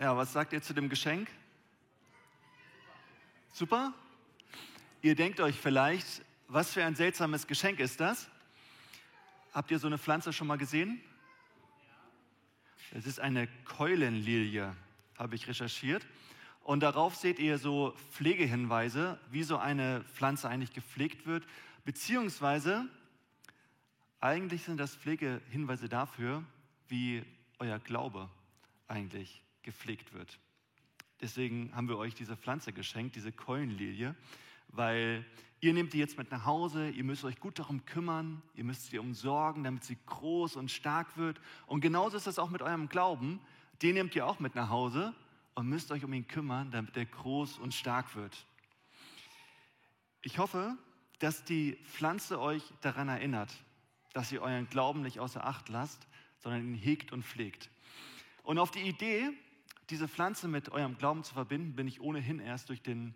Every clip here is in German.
Ja, was sagt ihr zu dem Geschenk? Super? Ihr denkt euch vielleicht, was für ein seltsames Geschenk ist das? Habt ihr so eine Pflanze schon mal gesehen? Es ist eine Keulenlilie, habe ich recherchiert. Und darauf seht ihr so Pflegehinweise, wie so eine Pflanze eigentlich gepflegt wird, beziehungsweise eigentlich sind das Pflegehinweise dafür, wie euer Glaube eigentlich gepflegt wird. Deswegen haben wir euch diese Pflanze geschenkt, diese Keulenlilie, weil ihr nehmt die jetzt mit nach Hause, ihr müsst euch gut darum kümmern, ihr müsst sie umsorgen, damit sie groß und stark wird. Und genauso ist es auch mit eurem Glauben. Den nehmt ihr auch mit nach Hause und müsst euch um ihn kümmern, damit er groß und stark wird. Ich hoffe, dass die Pflanze euch daran erinnert, dass ihr euren Glauben nicht außer Acht lasst, sondern ihn hegt und pflegt. Und auf die Idee, diese Pflanze mit eurem Glauben zu verbinden, bin ich ohnehin erst durch den,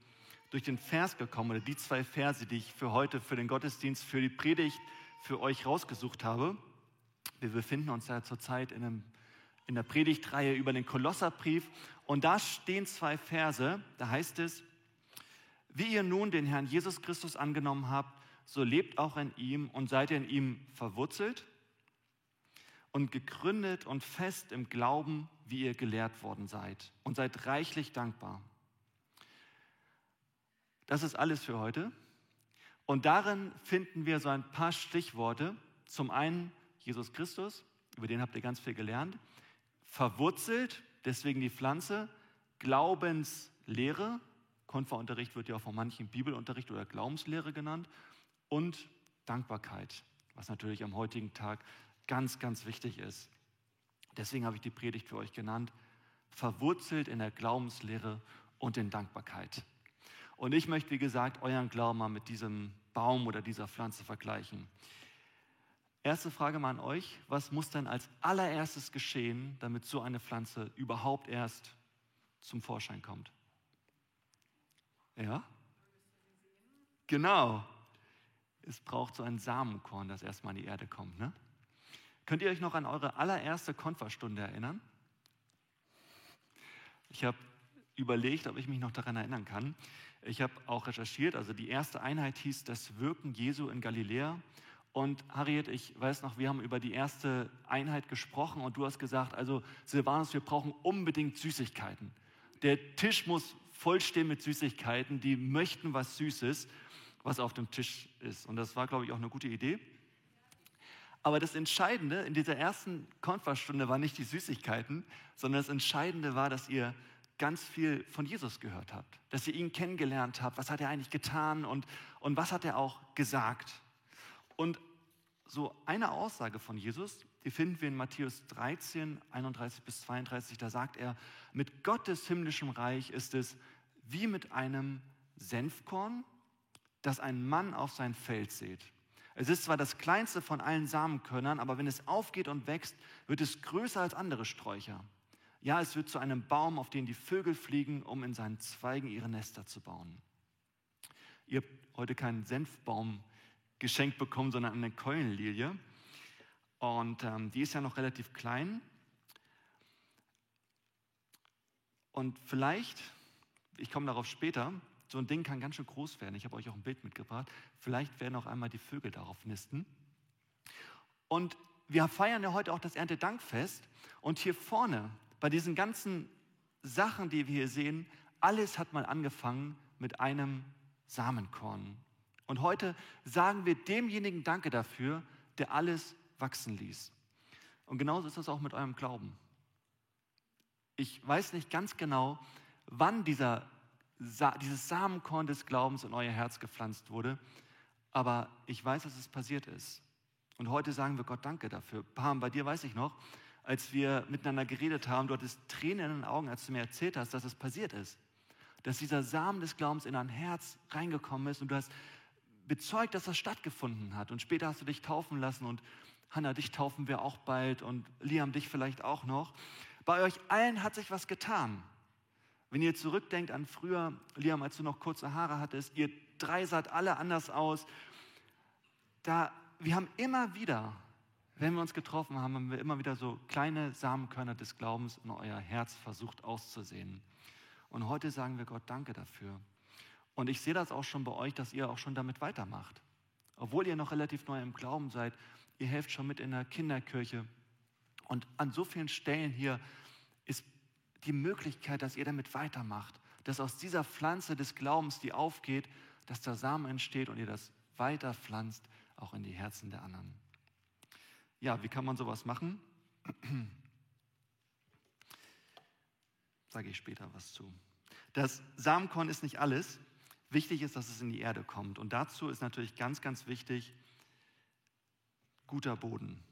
durch den Vers gekommen, oder die zwei Verse, die ich für heute, für den Gottesdienst, für die Predigt für euch rausgesucht habe. Wir befinden uns ja zurzeit in einem in der Predigtreihe über den Kolosserbrief. Und da stehen zwei Verse, da heißt es, wie ihr nun den Herrn Jesus Christus angenommen habt, so lebt auch in ihm und seid ihr in ihm verwurzelt und gegründet und fest im Glauben, wie ihr gelehrt worden seid und seid reichlich dankbar. Das ist alles für heute. Und darin finden wir so ein paar Stichworte. Zum einen Jesus Christus, über den habt ihr ganz viel gelernt verwurzelt, deswegen die Pflanze, Glaubenslehre, Konferunterricht wird ja auch von manchen Bibelunterricht oder Glaubenslehre genannt, und Dankbarkeit, was natürlich am heutigen Tag ganz, ganz wichtig ist. Deswegen habe ich die Predigt für euch genannt, verwurzelt in der Glaubenslehre und in Dankbarkeit. Und ich möchte, wie gesagt, euren Glauben mal mit diesem Baum oder dieser Pflanze vergleichen. Erste Frage mal an euch, was muss denn als allererstes geschehen, damit so eine Pflanze überhaupt erst zum Vorschein kommt? Ja? Genau. Es braucht so ein Samenkorn, das erstmal in die Erde kommt. Ne? Könnt ihr euch noch an eure allererste Konferstunde erinnern? Ich habe überlegt, ob ich mich noch daran erinnern kann. Ich habe auch recherchiert, also die erste Einheit hieß das Wirken Jesu in Galiläa. Und Harriet, ich weiß noch, wir haben über die erste Einheit gesprochen und du hast gesagt, also Silvanus, wir brauchen unbedingt Süßigkeiten. Der Tisch muss vollstehen mit Süßigkeiten, die möchten was Süßes, was auf dem Tisch ist. Und das war, glaube ich, auch eine gute Idee. Aber das Entscheidende in dieser ersten Konferstunde war nicht die Süßigkeiten, sondern das Entscheidende war, dass ihr ganz viel von Jesus gehört habt, dass ihr ihn kennengelernt habt, was hat er eigentlich getan und, und was hat er auch gesagt. Und so eine Aussage von Jesus, die finden wir in Matthäus 13, 31 bis 32, da sagt er, mit Gottes himmlischem Reich ist es wie mit einem Senfkorn, das ein Mann auf sein Feld sät. Es ist zwar das kleinste von allen Samenkörnern, aber wenn es aufgeht und wächst, wird es größer als andere Sträucher. Ja, es wird zu einem Baum, auf den die Vögel fliegen, um in seinen Zweigen ihre Nester zu bauen. Ihr habt heute keinen Senfbaum geschenkt bekommen, sondern eine Keulenlilie. Und ähm, die ist ja noch relativ klein. Und vielleicht, ich komme darauf später, so ein Ding kann ganz schön groß werden. Ich habe euch auch ein Bild mitgebracht. Vielleicht werden auch einmal die Vögel darauf nisten. Und wir feiern ja heute auch das Erntedankfest. Und hier vorne, bei diesen ganzen Sachen, die wir hier sehen, alles hat mal angefangen mit einem Samenkorn. Und heute sagen wir demjenigen Danke dafür, der alles wachsen ließ. Und genauso ist das auch mit eurem Glauben. Ich weiß nicht ganz genau, wann dieser, dieses Samenkorn des Glaubens in euer Herz gepflanzt wurde, aber ich weiß, dass es passiert ist. Und heute sagen wir Gott Danke dafür. Pam, bei dir weiß ich noch, als wir miteinander geredet haben, du hattest Tränen in den Augen, als du mir erzählt hast, dass es passiert ist. Dass dieser Samen des Glaubens in dein Herz reingekommen ist und du hast bezeugt, dass das stattgefunden hat. Und später hast du dich taufen lassen und Hanna, dich taufen wir auch bald und Liam, dich vielleicht auch noch. Bei euch allen hat sich was getan. Wenn ihr zurückdenkt an früher, Liam, als du noch kurze Haare hattest, ihr drei saht alle anders aus. Da, wir haben immer wieder wenn wir uns getroffen haben, haben wir immer wieder so kleine Samenkörner des Glaubens in euer Herz versucht auszusehen. Und heute sagen wir Gott Danke dafür. Und ich sehe das auch schon bei euch, dass ihr auch schon damit weitermacht. Obwohl ihr noch relativ neu im Glauben seid, ihr helft schon mit in der Kinderkirche. Und an so vielen Stellen hier ist die Möglichkeit, dass ihr damit weitermacht, dass aus dieser Pflanze des Glaubens, die aufgeht, dass der Samen entsteht und ihr das weiter pflanzt, auch in die Herzen der anderen. Ja, wie kann man sowas machen? Sage ich später was zu. Das Samenkorn ist nicht alles. Wichtig ist, dass es in die Erde kommt. Und dazu ist natürlich ganz, ganz wichtig guter Boden.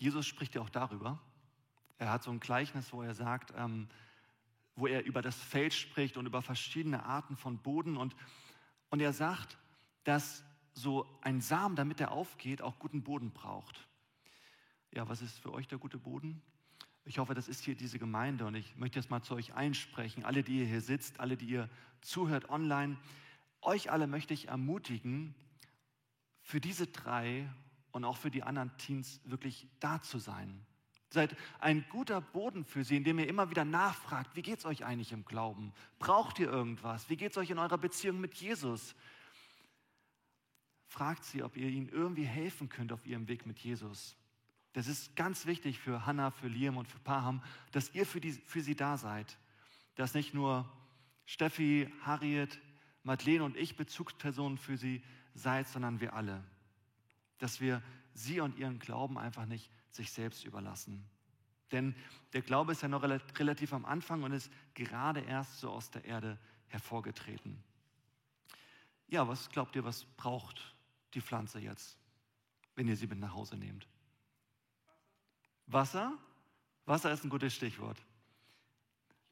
Jesus spricht ja auch darüber. Er hat so ein Gleichnis, wo er sagt, ähm, wo er über das Feld spricht und über verschiedene Arten von Boden. Und, und er sagt, dass so ein Samen, damit er aufgeht, auch guten Boden braucht. Ja, was ist für euch der gute Boden? Ich hoffe, das ist hier diese Gemeinde und ich möchte jetzt mal zu euch einsprechen, alle, die ihr hier sitzt, alle, die ihr zuhört online. Euch alle möchte ich ermutigen, für diese drei und auch für die anderen Teens wirklich da zu sein. Seid ein guter Boden für sie, indem ihr immer wieder nachfragt, wie geht es euch eigentlich im Glauben? Braucht ihr irgendwas? Wie geht es euch in eurer Beziehung mit Jesus? Fragt sie, ob ihr ihnen irgendwie helfen könnt auf ihrem Weg mit Jesus. Das ist ganz wichtig für Hannah, für Liam und für Paham, dass ihr für, die, für sie da seid. Dass nicht nur Steffi, Harriet, Madeleine und ich Bezugspersonen für sie seid, sondern wir alle. Dass wir sie und ihren Glauben einfach nicht sich selbst überlassen. Denn der Glaube ist ja noch relativ am Anfang und ist gerade erst so aus der Erde hervorgetreten. Ja, was glaubt ihr, was braucht die Pflanze jetzt, wenn ihr sie mit nach Hause nehmt? Wasser? Wasser ist ein gutes Stichwort.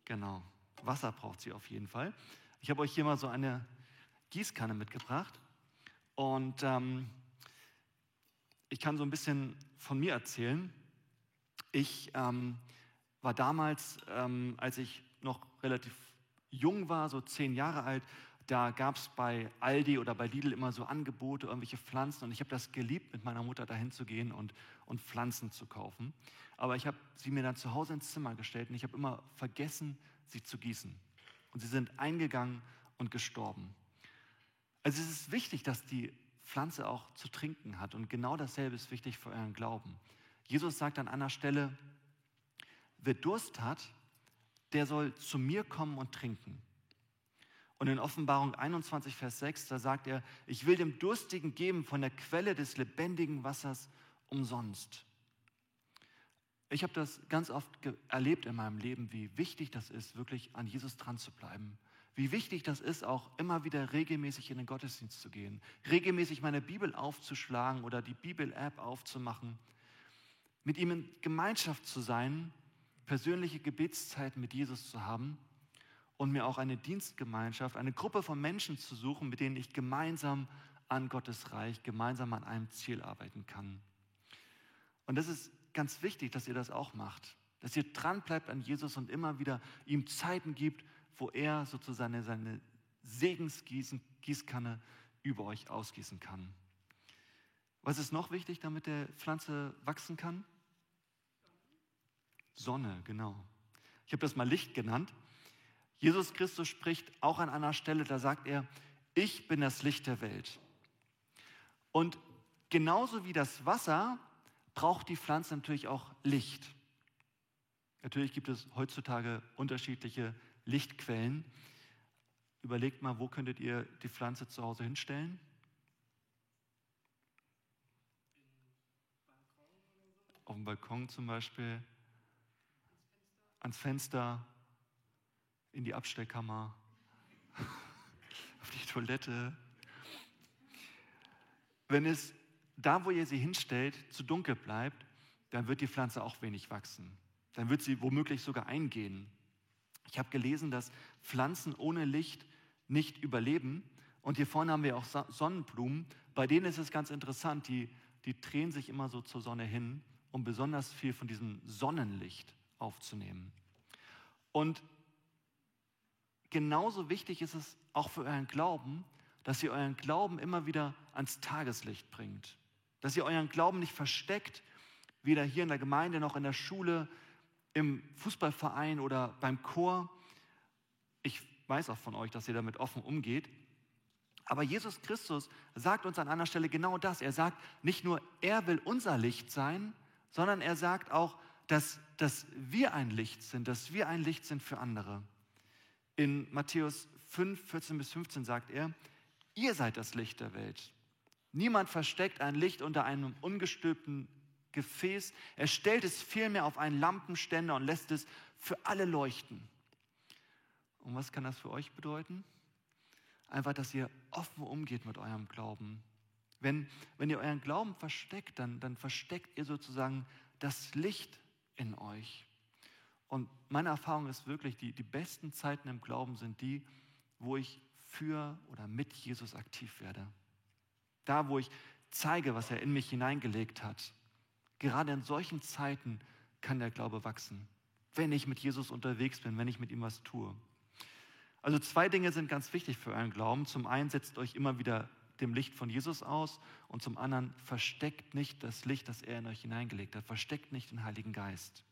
Genau, Wasser braucht sie auf jeden Fall. Ich habe euch hier mal so eine Gießkanne mitgebracht und ähm, ich kann so ein bisschen von mir erzählen. Ich ähm, war damals, ähm, als ich noch relativ jung war, so zehn Jahre alt, da gab es bei Aldi oder bei Lidl immer so Angebote, irgendwelche Pflanzen. Und ich habe das geliebt, mit meiner Mutter dahin zu gehen und, und Pflanzen zu kaufen. Aber ich habe sie mir dann zu Hause ins Zimmer gestellt und ich habe immer vergessen, sie zu gießen. Und sie sind eingegangen und gestorben. Also es ist wichtig, dass die Pflanze auch zu trinken hat. Und genau dasselbe ist wichtig für euren Glauben. Jesus sagt an einer Stelle, wer Durst hat, der soll zu mir kommen und trinken. Und in Offenbarung 21, Vers 6, da sagt er, ich will dem Durstigen geben von der Quelle des lebendigen Wassers umsonst. Ich habe das ganz oft erlebt in meinem Leben, wie wichtig das ist, wirklich an Jesus dran zu bleiben. Wie wichtig das ist, auch immer wieder regelmäßig in den Gottesdienst zu gehen, regelmäßig meine Bibel aufzuschlagen oder die Bibel-App aufzumachen, mit ihm in Gemeinschaft zu sein, persönliche Gebetszeiten mit Jesus zu haben und mir auch eine Dienstgemeinschaft, eine Gruppe von Menschen zu suchen, mit denen ich gemeinsam an Gottes Reich, gemeinsam an einem Ziel arbeiten kann. Und das ist ganz wichtig, dass ihr das auch macht, dass ihr dran bleibt an Jesus und immer wieder ihm Zeiten gibt, wo er sozusagen seine, Segensgießkanne über euch ausgießen kann. Was ist noch wichtig, damit der Pflanze wachsen kann? Sonne, genau. Ich habe das mal Licht genannt. Jesus Christus spricht auch an einer Stelle, da sagt er, ich bin das Licht der Welt. Und genauso wie das Wasser braucht die Pflanze natürlich auch Licht. Natürlich gibt es heutzutage unterschiedliche Lichtquellen. Überlegt mal, wo könntet ihr die Pflanze zu Hause hinstellen? Auf dem Balkon zum Beispiel, ans Fenster, in die Abstellkammer, auf die Toilette. Wenn es da, wo ihr sie hinstellt, zu dunkel bleibt, dann wird die Pflanze auch wenig wachsen. Dann wird sie womöglich sogar eingehen. Ich habe gelesen, dass Pflanzen ohne Licht nicht überleben. Und hier vorne haben wir auch Sonnenblumen. Bei denen ist es ganz interessant, die, die drehen sich immer so zur Sonne hin, um besonders viel von diesem Sonnenlicht aufzunehmen. Und genauso wichtig ist es auch für euren Glauben, dass ihr euren Glauben immer wieder ans Tageslicht bringt. Dass ihr euren Glauben nicht versteckt, weder hier in der Gemeinde noch in der Schule, im Fußballverein oder beim Chor. Ich weiß auch von euch, dass ihr damit offen umgeht. Aber Jesus Christus sagt uns an einer Stelle genau das. Er sagt nicht nur, er will unser Licht sein, sondern er sagt auch, dass, dass wir ein Licht sind, dass wir ein Licht sind für andere. In Matthäus 5, 14 bis 15 sagt er, ihr seid das Licht der Welt. Niemand versteckt ein Licht unter einem ungestülpten Gefäß. Er stellt es vielmehr auf einen Lampenständer und lässt es für alle leuchten. Und was kann das für euch bedeuten? Einfach, dass ihr offen umgeht mit eurem Glauben. Wenn, wenn ihr euren Glauben versteckt, dann, dann versteckt ihr sozusagen das Licht in euch. Und meine Erfahrung ist wirklich, die, die besten Zeiten im Glauben sind die, wo ich für oder mit Jesus aktiv werde. Da, wo ich zeige, was er in mich hineingelegt hat. Gerade in solchen Zeiten kann der Glaube wachsen, wenn ich mit Jesus unterwegs bin, wenn ich mit ihm was tue. Also zwei Dinge sind ganz wichtig für euren Glauben. Zum einen setzt euch immer wieder dem Licht von Jesus aus und zum anderen versteckt nicht das Licht, das er in euch hineingelegt hat. Versteckt nicht den Heiligen Geist.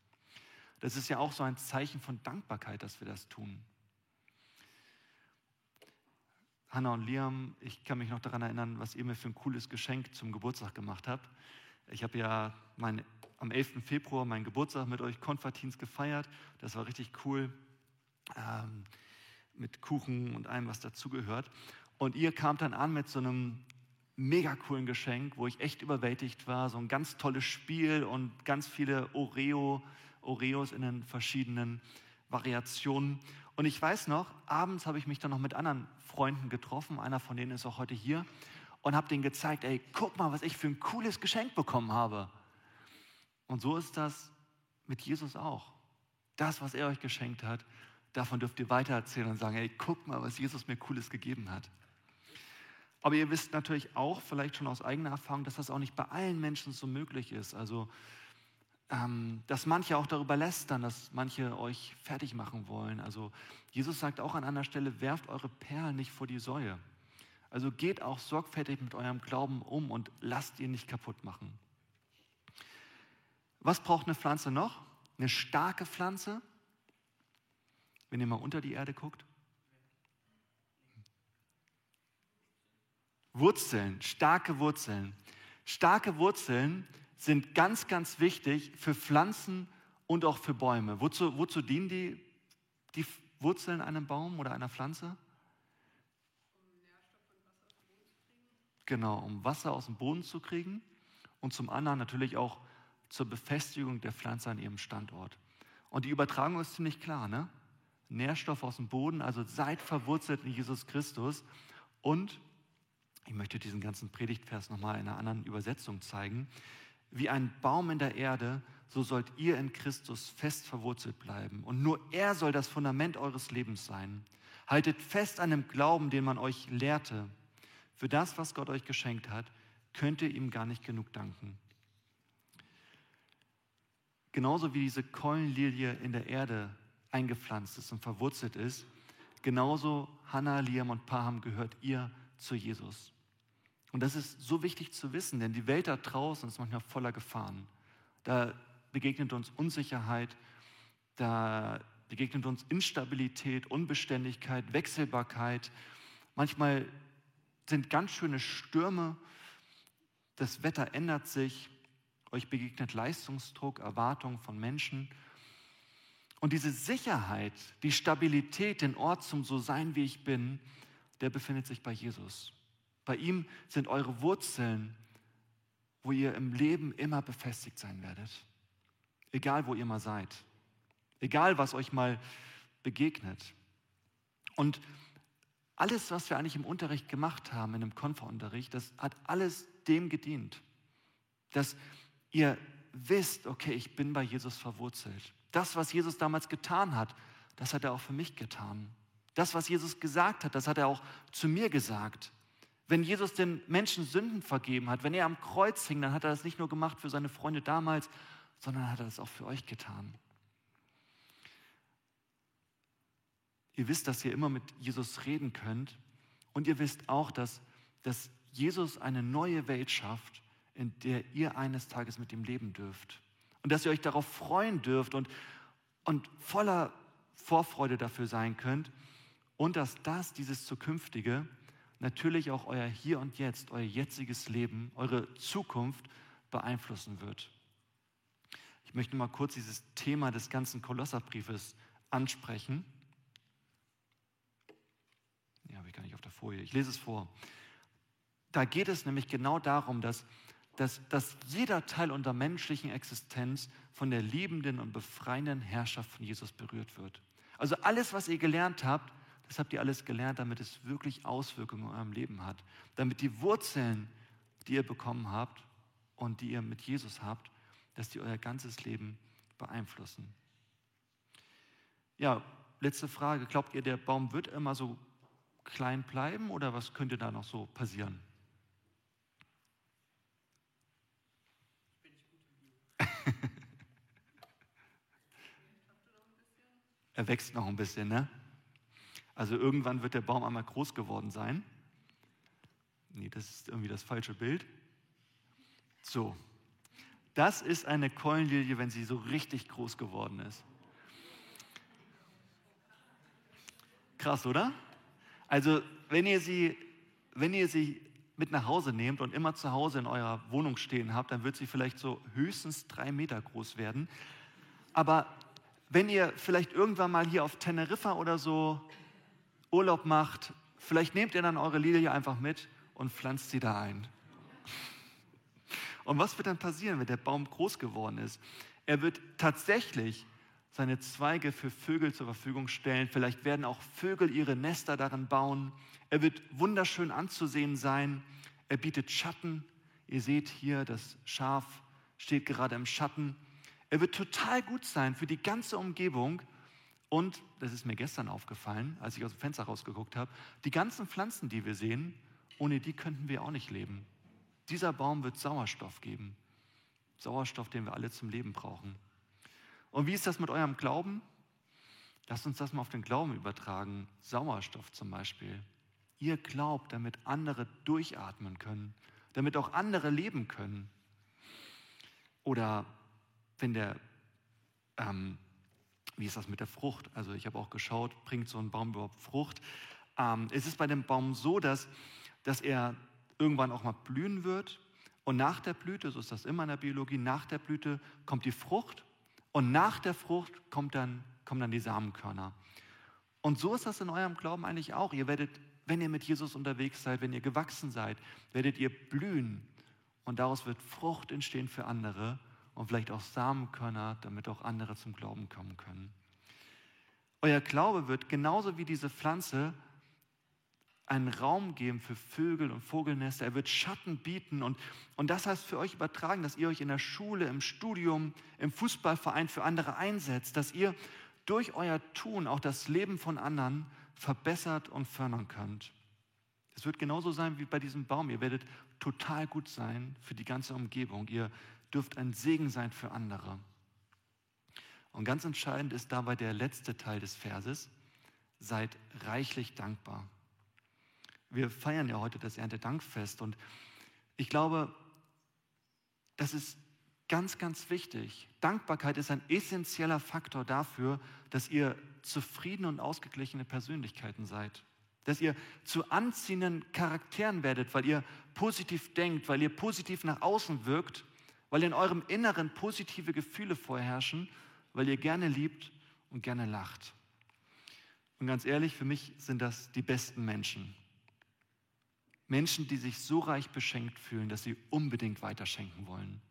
Das ist ja auch so ein Zeichen von Dankbarkeit, dass wir das tun. Hannah und Liam, ich kann mich noch daran erinnern, was ihr mir für ein cooles Geschenk zum Geburtstag gemacht habt. Ich habe ja mein, am 11. Februar meinen Geburtstag mit euch Konfertins gefeiert. Das war richtig cool. Ähm, mit Kuchen und allem, was dazugehört. Und ihr kamt dann an mit so einem mega coolen Geschenk, wo ich echt überwältigt war. So ein ganz tolles Spiel und ganz viele Oreo, Oreos in den verschiedenen Variationen. Und ich weiß noch, abends habe ich mich dann noch mit anderen Freunden getroffen. Einer von denen ist auch heute hier. Und habe denen gezeigt, ey, guck mal, was ich für ein cooles Geschenk bekommen habe. Und so ist das mit Jesus auch. Das, was er euch geschenkt hat, Davon dürft ihr weitererzählen und sagen, hey, guck mal, was Jesus mir Cooles gegeben hat. Aber ihr wisst natürlich auch, vielleicht schon aus eigener Erfahrung, dass das auch nicht bei allen Menschen so möglich ist. Also, ähm, dass manche auch darüber lästern, dass manche euch fertig machen wollen. Also, Jesus sagt auch an einer Stelle, werft eure Perlen nicht vor die Säue. Also geht auch sorgfältig mit eurem Glauben um und lasst ihn nicht kaputt machen. Was braucht eine Pflanze noch? Eine starke Pflanze, wenn ihr mal unter die Erde guckt? Wurzeln, starke Wurzeln. Starke Wurzeln sind ganz, ganz wichtig für Pflanzen und auch für Bäume. Wozu, wozu dienen die, die Wurzeln einem Baum oder einer Pflanze? Genau, um Wasser aus dem Boden zu kriegen und zum anderen natürlich auch zur Befestigung der Pflanze an ihrem Standort. Und die Übertragung ist ziemlich klar, ne? Nährstoff aus dem Boden, also seid verwurzelt in Jesus Christus. Und ich möchte diesen ganzen Predigtvers nochmal in einer anderen Übersetzung zeigen. Wie ein Baum in der Erde, so sollt ihr in Christus fest verwurzelt bleiben. Und nur er soll das Fundament eures Lebens sein. Haltet fest an dem Glauben, den man euch lehrte. Für das, was Gott euch geschenkt hat, könnt ihr ihm gar nicht genug danken. Genauso wie diese Keulenlilie in der Erde eingepflanzt ist und verwurzelt ist, genauso Hannah, Liam und Paham gehört ihr zu Jesus. Und das ist so wichtig zu wissen, denn die Welt da draußen ist manchmal voller Gefahren. Da begegnet uns Unsicherheit, da begegnet uns Instabilität, Unbeständigkeit, Wechselbarkeit. Manchmal sind ganz schöne Stürme, das Wetter ändert sich, euch begegnet Leistungsdruck, Erwartungen von Menschen. Und diese Sicherheit, die Stabilität, den Ort zum So sein, wie ich bin, der befindet sich bei Jesus. Bei ihm sind eure Wurzeln, wo ihr im Leben immer befestigt sein werdet. Egal, wo ihr mal seid. Egal, was euch mal begegnet. Und alles, was wir eigentlich im Unterricht gemacht haben, in dem Konferunterricht, das hat alles dem gedient. Dass ihr wisst, okay, ich bin bei Jesus verwurzelt. Das, was Jesus damals getan hat, das hat er auch für mich getan. Das, was Jesus gesagt hat, das hat er auch zu mir gesagt. Wenn Jesus den Menschen Sünden vergeben hat, wenn er am Kreuz hing, dann hat er das nicht nur gemacht für seine Freunde damals, sondern hat er das auch für euch getan. Ihr wisst, dass ihr immer mit Jesus reden könnt Und ihr wisst auch, dass, dass Jesus eine neue Welt schafft, in der ihr eines Tages mit ihm leben dürft. Und dass ihr euch darauf freuen dürft und, und voller Vorfreude dafür sein könnt. Und dass das, dieses Zukünftige, natürlich auch euer Hier und Jetzt, euer jetziges Leben, eure Zukunft beeinflussen wird. Ich möchte mal kurz dieses Thema des ganzen Kolosserbriefes ansprechen. Ja, habe ich gar nicht auf der Folie. Ich lese es vor. Da geht es nämlich genau darum, dass, dass, dass jeder Teil unserer menschlichen Existenz von der liebenden und befreienden Herrschaft von Jesus berührt wird. Also alles, was ihr gelernt habt, das habt ihr alles gelernt, damit es wirklich Auswirkungen in eurem Leben hat. Damit die Wurzeln, die ihr bekommen habt und die ihr mit Jesus habt, dass die euer ganzes Leben beeinflussen. Ja, letzte Frage. Glaubt ihr, der Baum wird immer so klein bleiben oder was könnte da noch so passieren? er wächst noch ein bisschen, ne? Also irgendwann wird der Baum einmal groß geworden sein. Nee, das ist irgendwie das falsche Bild. So, das ist eine Keulenlilie, wenn sie so richtig groß geworden ist. Krass, oder? Also, wenn ihr sie, wenn ihr sie mit nach Hause nehmt und immer zu Hause in eurer Wohnung stehen habt, dann wird sie vielleicht so höchstens drei Meter groß werden. Aber wenn ihr vielleicht irgendwann mal hier auf Teneriffa oder so Urlaub macht, vielleicht nehmt ihr dann eure Lilie einfach mit und pflanzt sie da ein. Und was wird dann passieren, wenn der Baum groß geworden ist? Er wird tatsächlich seine Zweige für Vögel zur Verfügung stellen. Vielleicht werden auch Vögel ihre Nester darin bauen. Er wird wunderschön anzusehen sein. Er bietet Schatten. Ihr seht hier, das Schaf steht gerade im Schatten. Er wird total gut sein für die ganze Umgebung. Und, das ist mir gestern aufgefallen, als ich aus dem Fenster rausgeguckt habe, die ganzen Pflanzen, die wir sehen, ohne die könnten wir auch nicht leben. Dieser Baum wird Sauerstoff geben. Sauerstoff, den wir alle zum Leben brauchen. Und wie ist das mit eurem Glauben? Lasst uns das mal auf den Glauben übertragen. Sauerstoff zum Beispiel. Ihr glaubt, damit andere durchatmen können, damit auch andere leben können. Oder wenn der ähm, wie ist das mit der Frucht? Also ich habe auch geschaut, bringt so ein Baum überhaupt Frucht? Ähm, es ist bei dem Baum so, dass, dass er irgendwann auch mal blühen wird. Und nach der Blüte, so ist das immer in der Biologie, nach der Blüte kommt die Frucht und nach der Frucht kommt dann, kommen dann die Samenkörner. Und so ist das in eurem Glauben eigentlich auch. Ihr werdet, wenn ihr mit Jesus unterwegs seid, wenn ihr gewachsen seid, werdet ihr blühen. Und daraus wird Frucht entstehen für andere und vielleicht auch Samenkörner, damit auch andere zum Glauben kommen können. Euer Glaube wird genauso wie diese Pflanze einen Raum geben für Vögel und Vogelnester. Er wird Schatten bieten. Und, und das heißt für euch übertragen, dass ihr euch in der Schule, im Studium, im Fußballverein für andere einsetzt, dass ihr durch euer Tun auch das Leben von anderen verbessert und fördern könnt. Es wird genauso sein wie bei diesem Baum. Ihr werdet total gut sein für die ganze Umgebung. Ihr dürft ein Segen sein für andere. Und ganz entscheidend ist dabei der letzte Teil des Verses. Seid reichlich dankbar. Wir feiern ja heute das Erntedankfest und ich glaube, das ist ganz, ganz wichtig. Dankbarkeit ist ein essentieller Faktor dafür, dass ihr zufriedene und ausgeglichene Persönlichkeiten seid. Dass ihr zu anziehenden Charakteren werdet, weil ihr positiv denkt, weil ihr positiv nach außen wirkt weil in eurem Inneren positive Gefühle vorherrschen, weil ihr gerne liebt und gerne lacht. Und ganz ehrlich, für mich sind das die besten Menschen. Menschen, die sich so reich beschenkt fühlen, dass sie unbedingt weiterschenken wollen.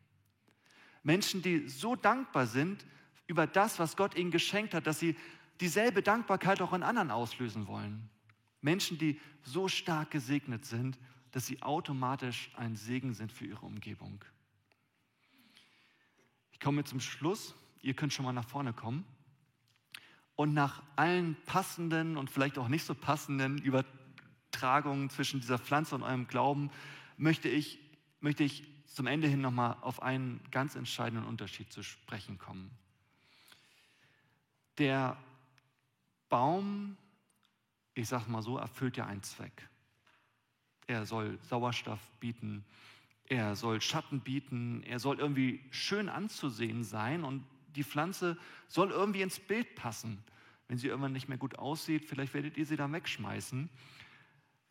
Menschen, die so dankbar sind über das, was Gott ihnen geschenkt hat, dass sie dieselbe Dankbarkeit auch in anderen auslösen wollen. Menschen, die so stark gesegnet sind, dass sie automatisch ein Segen sind für ihre Umgebung. Ich komme zum Schluss. Ihr könnt schon mal nach vorne kommen. Und nach allen passenden und vielleicht auch nicht so passenden Übertragungen zwischen dieser Pflanze und eurem Glauben möchte ich, möchte ich zum Ende hin nochmal auf einen ganz entscheidenden Unterschied zu sprechen kommen. Der Baum, ich sage mal so, erfüllt ja einen Zweck. Er soll Sauerstoff bieten, er soll Schatten bieten, er soll irgendwie schön anzusehen sein und die Pflanze soll irgendwie ins Bild passen. Wenn sie irgendwann nicht mehr gut aussieht, vielleicht werdet ihr sie dann wegschmeißen.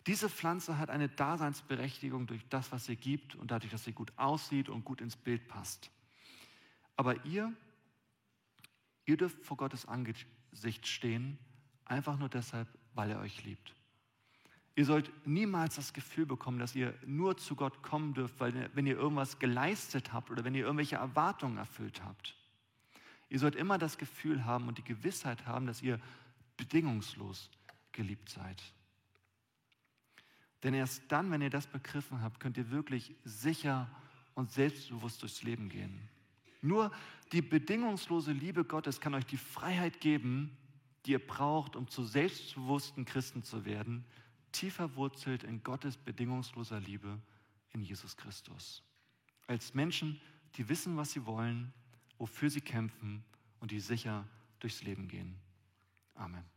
Diese Pflanze hat eine Daseinsberechtigung durch das, was sie gibt und dadurch, dass sie gut aussieht und gut ins Bild passt. Aber ihr, ihr dürft vor Gottes Angesicht stehen, einfach nur deshalb, weil er euch liebt. Ihr sollt niemals das Gefühl bekommen, dass ihr nur zu Gott kommen dürft, weil, wenn ihr irgendwas geleistet habt oder wenn ihr irgendwelche Erwartungen erfüllt habt. Ihr sollt immer das Gefühl haben und die Gewissheit haben, dass ihr bedingungslos geliebt seid. Denn erst dann, wenn ihr das begriffen habt, könnt ihr wirklich sicher und selbstbewusst durchs Leben gehen. Nur die bedingungslose Liebe Gottes kann euch die Freiheit geben, die ihr braucht, um zu selbstbewussten Christen zu werden, tiefer wurzelt in Gottes bedingungsloser Liebe in Jesus Christus. Als Menschen, die wissen, was sie wollen, wofür sie kämpfen und die sicher durchs Leben gehen. Amen.